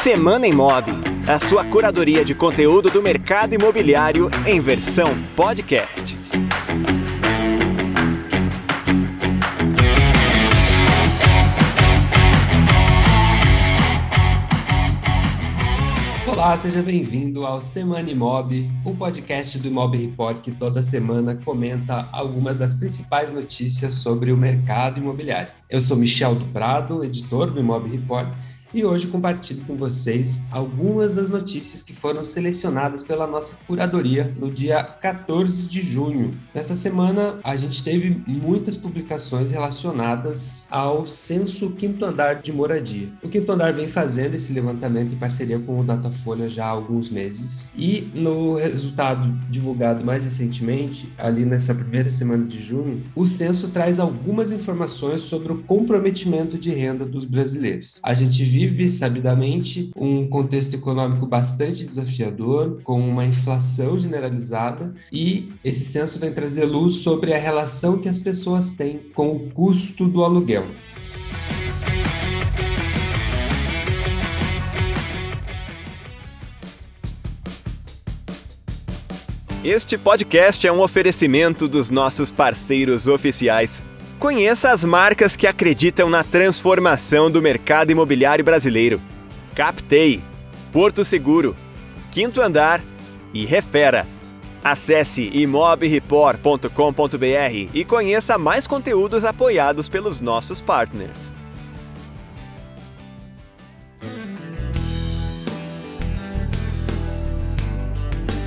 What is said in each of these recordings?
Semana Imob, a sua curadoria de conteúdo do mercado imobiliário em versão podcast. Olá, seja bem-vindo ao Semana Imob, um podcast do Imob Report que toda semana comenta algumas das principais notícias sobre o mercado imobiliário. Eu sou Michel do Prado, editor do Imob Report, e hoje compartilho com vocês algumas das notícias que foram selecionadas pela nossa curadoria no dia 14 de junho. Nesta semana, a gente teve muitas publicações relacionadas ao censo quinto andar de moradia. O quinto andar vem fazendo esse levantamento em parceria com o Datafolha já há alguns meses e no resultado divulgado mais recentemente, ali nessa primeira semana de junho, o censo traz algumas informações sobre o comprometimento de renda dos brasileiros. A gente viu vive, sabidamente, um contexto econômico bastante desafiador, com uma inflação generalizada, e esse censo vem trazer luz sobre a relação que as pessoas têm com o custo do aluguel. Este podcast é um oferecimento dos nossos parceiros oficiais Conheça as marcas que acreditam na transformação do mercado imobiliário brasileiro. Captei, Porto Seguro, Quinto Andar e Refera. Acesse imobreport.com.br e conheça mais conteúdos apoiados pelos nossos partners.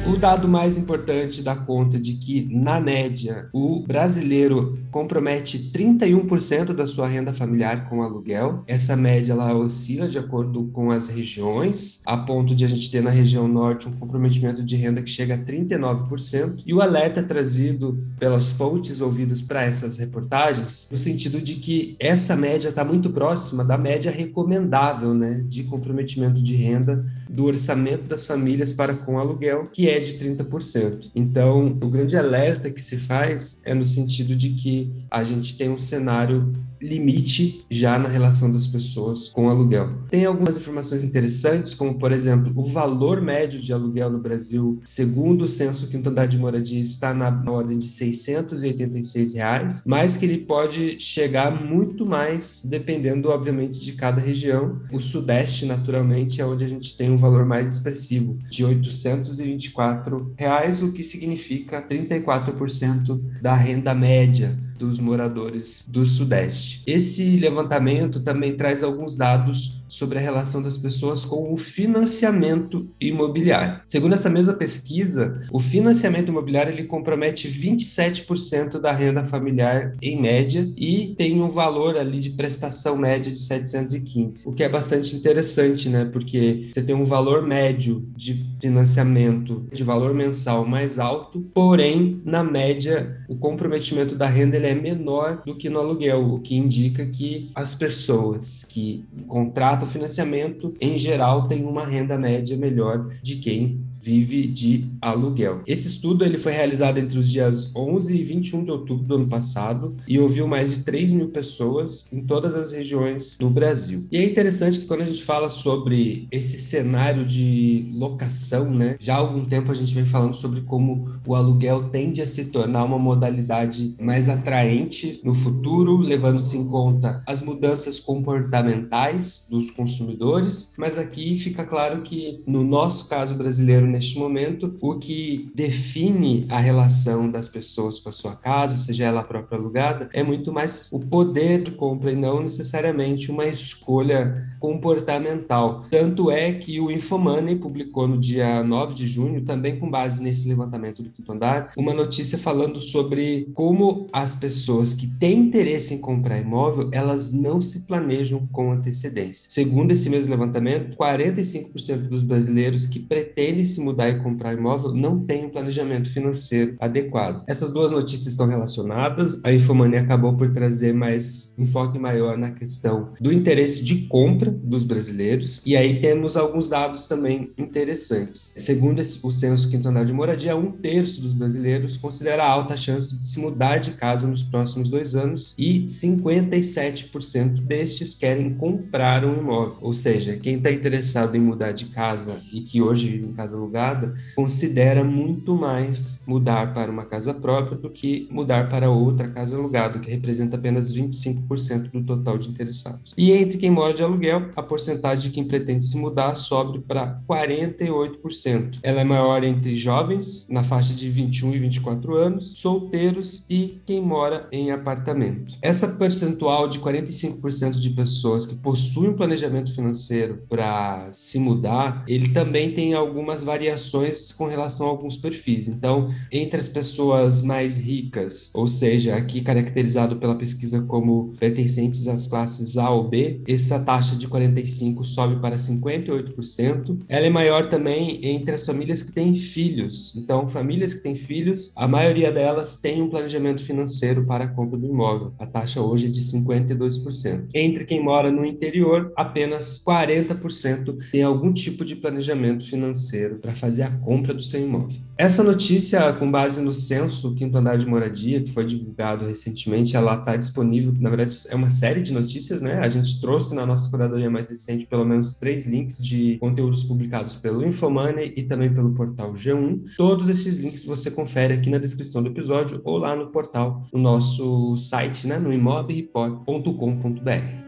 O dado mais importante dá conta de que, na média, o brasileiro compromete 31% da sua renda familiar com aluguel. Essa média ela oscila de acordo com as regiões, a ponto de a gente ter na região norte um comprometimento de renda que chega a 39%. E o alerta é trazido pelas fontes ouvidas para essas reportagens, no sentido de que essa média está muito próxima da média recomendável né, de comprometimento de renda do orçamento das famílias para com aluguel, que é de 30%. Então, o grande alerta que se faz é no sentido de que a gente tem um cenário limite já na relação das pessoas com o aluguel. Tem algumas informações interessantes, como por exemplo, o valor médio de aluguel no Brasil, segundo o censo quinto andar de moradia, está na, ordem de 686 reais, mas que ele pode chegar muito mais, dependendo obviamente de cada região. O Sudeste, naturalmente, é onde a gente tem um valor mais expressivo, de 824 reais, o que significa 34% da renda média dos moradores do Sudeste. Esse levantamento também traz alguns dados sobre a relação das pessoas com o financiamento imobiliário. Segundo essa mesma pesquisa, o financiamento imobiliário ele compromete 27% da renda familiar em média e tem um valor ali de prestação média de 715, o que é bastante interessante, né? Porque você tem um valor médio de financiamento de valor mensal mais alto, porém, na média, o comprometimento da renda ele é menor do que no aluguel, o que indica que as pessoas que contratam o financiamento, em geral, tem uma renda média melhor de quem vive de aluguel. Esse estudo ele foi realizado entre os dias 11 e 21 de outubro do ano passado e ouviu mais de 3 mil pessoas em todas as regiões do Brasil. E é interessante que quando a gente fala sobre esse cenário de locação, né, já há algum tempo a gente vem falando sobre como o aluguel tende a se tornar uma modalidade mais atraente no futuro, levando-se em conta as mudanças comportamentais dos consumidores, mas aqui fica claro que no nosso caso brasileiro neste momento, o que define a relação das pessoas com a sua casa, seja ela própria alugada, é muito mais o poder de compra e não necessariamente uma escolha comportamental. Tanto é que o Infomoney publicou no dia 9 de junho, também com base nesse levantamento do quinto andar, uma notícia falando sobre como as pessoas que têm interesse em comprar imóvel, elas não se planejam com antecedência. Segundo esse mesmo levantamento, 45% dos brasileiros que pretendem se mudar e comprar imóvel não tem um planejamento financeiro adequado. Essas duas notícias estão relacionadas. A Infomania acabou por trazer mais enfoque maior na questão do interesse de compra dos brasileiros. E aí temos alguns dados também interessantes. Segundo o censo quintonal de moradia, um terço dos brasileiros considera alta chance de se mudar de casa nos próximos dois anos e 57% destes querem comprar um imóvel. Ou seja, quem está interessado em mudar de casa e que hoje vive em casa alugada, considera muito mais mudar para uma casa própria do que mudar para outra casa alugada, que representa apenas 25% do total de interessados. E entre quem mora de aluguel, a porcentagem de quem pretende se mudar sobe para 48%. Ela é maior entre jovens, na faixa de 21 e 24 anos, solteiros e quem mora em apartamento. Essa percentual de 45% de pessoas que possuem um planejamento financeiro para se mudar, ele também tem algumas variações com relação a alguns perfis. Então, entre as pessoas mais ricas, ou seja, aqui caracterizado pela pesquisa como pertencentes às classes A ou B, essa taxa de 45 sobe para 58%. Ela é maior também entre as famílias que têm filhos. Então, famílias que têm filhos, a maioria delas tem um planejamento financeiro para a compra do imóvel. A taxa hoje é de 52%. Entre quem mora no interior, apenas 40% tem algum tipo de planejamento financeiro para fazer a compra do seu imóvel. Essa notícia, com base no censo Quinto Andar de Moradia, que foi divulgado recentemente, ela está disponível, na verdade, é uma série de notícias, né? A gente trouxe na nossa curadoria mais recente pelo menos três links de conteúdos publicados pelo Infomoney e também pelo portal G1. Todos esses links você confere aqui na descrição do episódio ou lá no portal, no nosso site, né? No imobreport.com.br.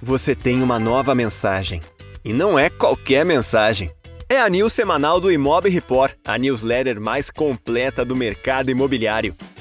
Você tem uma nova mensagem. E não é qualquer mensagem. É a news semanal do Imob Report, a newsletter mais completa do mercado imobiliário.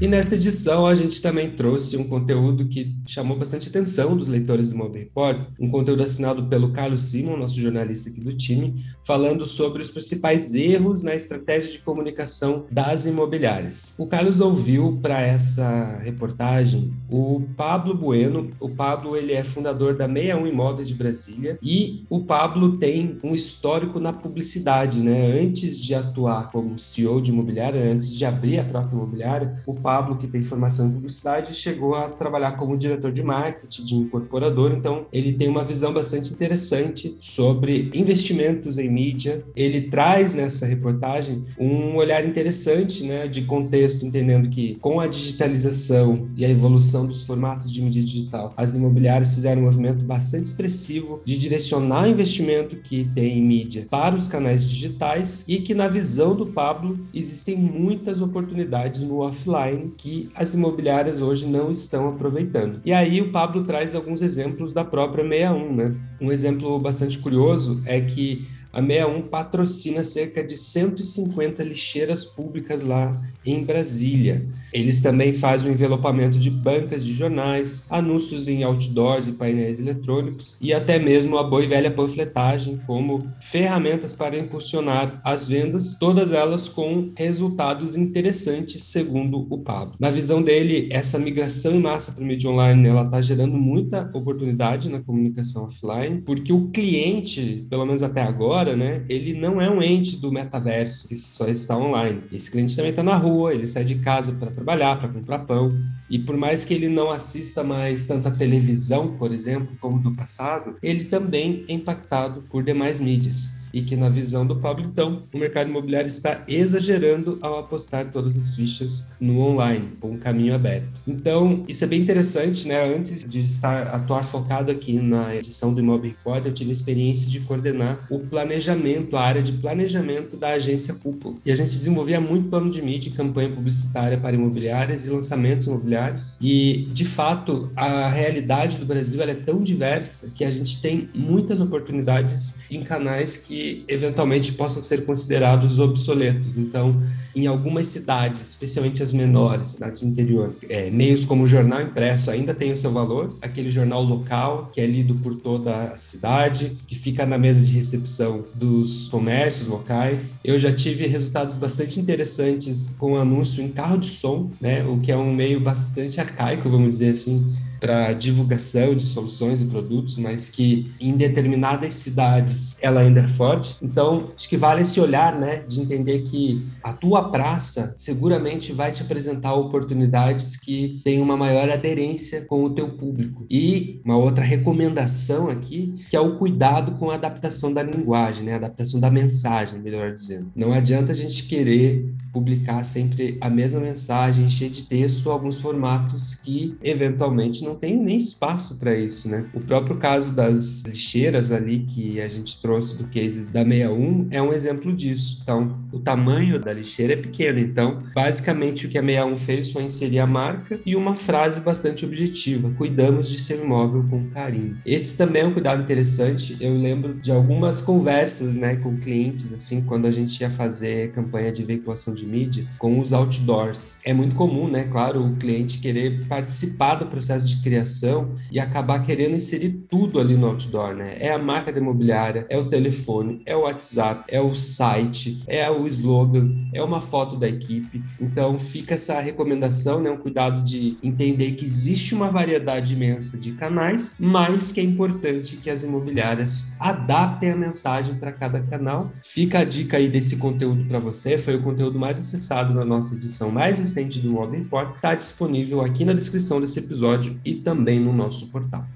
E nessa edição a gente também trouxe um conteúdo que chamou bastante atenção dos leitores do Mob Report, um conteúdo assinado pelo Carlos Simon, nosso jornalista aqui do time, falando sobre os principais erros na estratégia de comunicação das imobiliárias. O Carlos ouviu para essa reportagem o Pablo Bueno. O Pablo ele é fundador da 61 Imóveis de Brasília e o Pablo tem um histórico na publicidade, né? Antes de atuar como CEO de imobiliária, antes de abrir a própria imobiliária, o Pablo, que tem formação em publicidade, chegou a trabalhar como diretor de marketing de incorporador, então ele tem uma visão bastante interessante sobre investimentos em mídia. Ele traz nessa reportagem um olhar interessante, né, de contexto, entendendo que com a digitalização e a evolução dos formatos de mídia digital, as imobiliárias fizeram um movimento bastante expressivo de direcionar investimento que tem em mídia para os canais digitais e que na visão do Pablo existem muitas oportunidades no offline que as imobiliárias hoje não estão aproveitando. E aí o Pablo traz alguns exemplos da própria 61, né? Um exemplo bastante curioso é que a 61 patrocina cerca de 150 lixeiras públicas lá em Brasília. Eles também fazem o envelopamento de bancas de jornais, anúncios em outdoors e painéis eletrônicos e até mesmo a boa e velha panfletagem como ferramentas para impulsionar as vendas, todas elas com resultados interessantes, segundo o Pablo. Na visão dele, essa migração em massa para o mídia online ela está gerando muita oportunidade na comunicação offline, porque o cliente, pelo menos até agora, né, ele não é um ente do metaverso que só está online. Esse cliente também está na rua, ele sai de casa para trabalhar, para comprar pão. E por mais que ele não assista mais tanta televisão, por exemplo, como do passado, ele também é impactado por demais mídias e que, na visão do Pablo, então, o mercado imobiliário está exagerando ao apostar todas as fichas no online, com um caminho aberto. Então, isso é bem interessante, né? Antes de estar atuar focado aqui na edição do Imóvel Report, eu tive a experiência de coordenar o planejamento, a área de planejamento da agência Cúpula. E a gente desenvolvia muito plano de mídia campanha publicitária para imobiliárias e lançamentos imobiliários. E, de fato, a realidade do Brasil é tão diversa que a gente tem muitas oportunidades em canais que eventualmente possam ser considerados obsoletos. Então, em algumas cidades, especialmente as menores, cidades do interior, é, meios como o jornal impresso ainda têm o seu valor, aquele jornal local que é lido por toda a cidade, que fica na mesa de recepção dos comércios locais. Eu já tive resultados bastante interessantes com anúncio em carro de som, né, o que é um meio bastante arcaico, vamos dizer assim, para divulgação de soluções e produtos, mas que em determinadas cidades ela ainda é forte. Então, acho que vale esse olhar, né, de entender que a tua praça seguramente vai te apresentar oportunidades que têm uma maior aderência com o teu público. E uma outra recomendação aqui, que é o cuidado com a adaptação da linguagem, né, a adaptação da mensagem, melhor dizendo. Não adianta a gente querer publicar sempre a mesma mensagem, encher de texto alguns formatos que eventualmente não tem nem espaço para isso, né? O próprio caso das lixeiras ali que a gente trouxe do case da 61 é um exemplo disso. Então, o tamanho da lixeira é pequeno. Então, basicamente o que a 61 fez foi inserir a marca e uma frase bastante objetiva: cuidamos de seu imóvel com carinho. Esse também é um cuidado interessante. Eu lembro de algumas conversas, né, com clientes assim, quando a gente ia fazer campanha de veiculação de mídia com os outdoors. É muito comum, né, claro, o cliente querer participar do processo de criação e acabar querendo inserir tudo ali no outdoor, né? É a marca da imobiliária, é o telefone, é o WhatsApp, é o site, é o slogan, é uma foto da equipe. Então fica essa recomendação, né? Um cuidado de entender que existe uma variedade imensa de canais, mas que é importante que as imobiliárias adaptem a mensagem para cada canal. Fica a dica aí desse conteúdo para você, foi o conteúdo mais acessado na nossa edição mais recente do Mob Report, está disponível aqui na descrição desse episódio e também no nosso portal.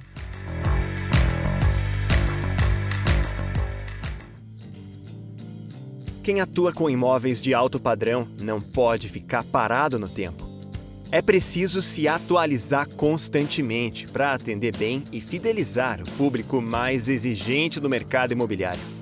Quem atua com imóveis de alto padrão não pode ficar parado no tempo. É preciso se atualizar constantemente para atender bem e fidelizar o público mais exigente do mercado imobiliário.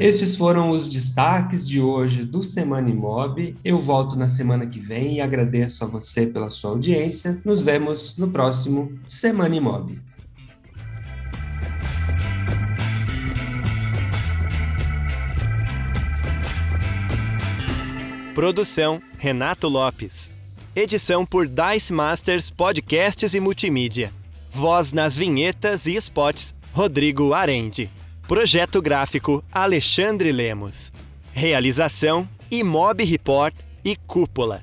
Estes foram os destaques de hoje do Semana Imob. Eu volto na semana que vem e agradeço a você pela sua audiência. Nos vemos no próximo Semana Imob. Produção Renato Lopes. Edição por Dice Masters Podcasts e Multimídia. Voz nas vinhetas e spots Rodrigo Arende. Projeto gráfico Alexandre Lemos. Realização Imob Report e Cúpula.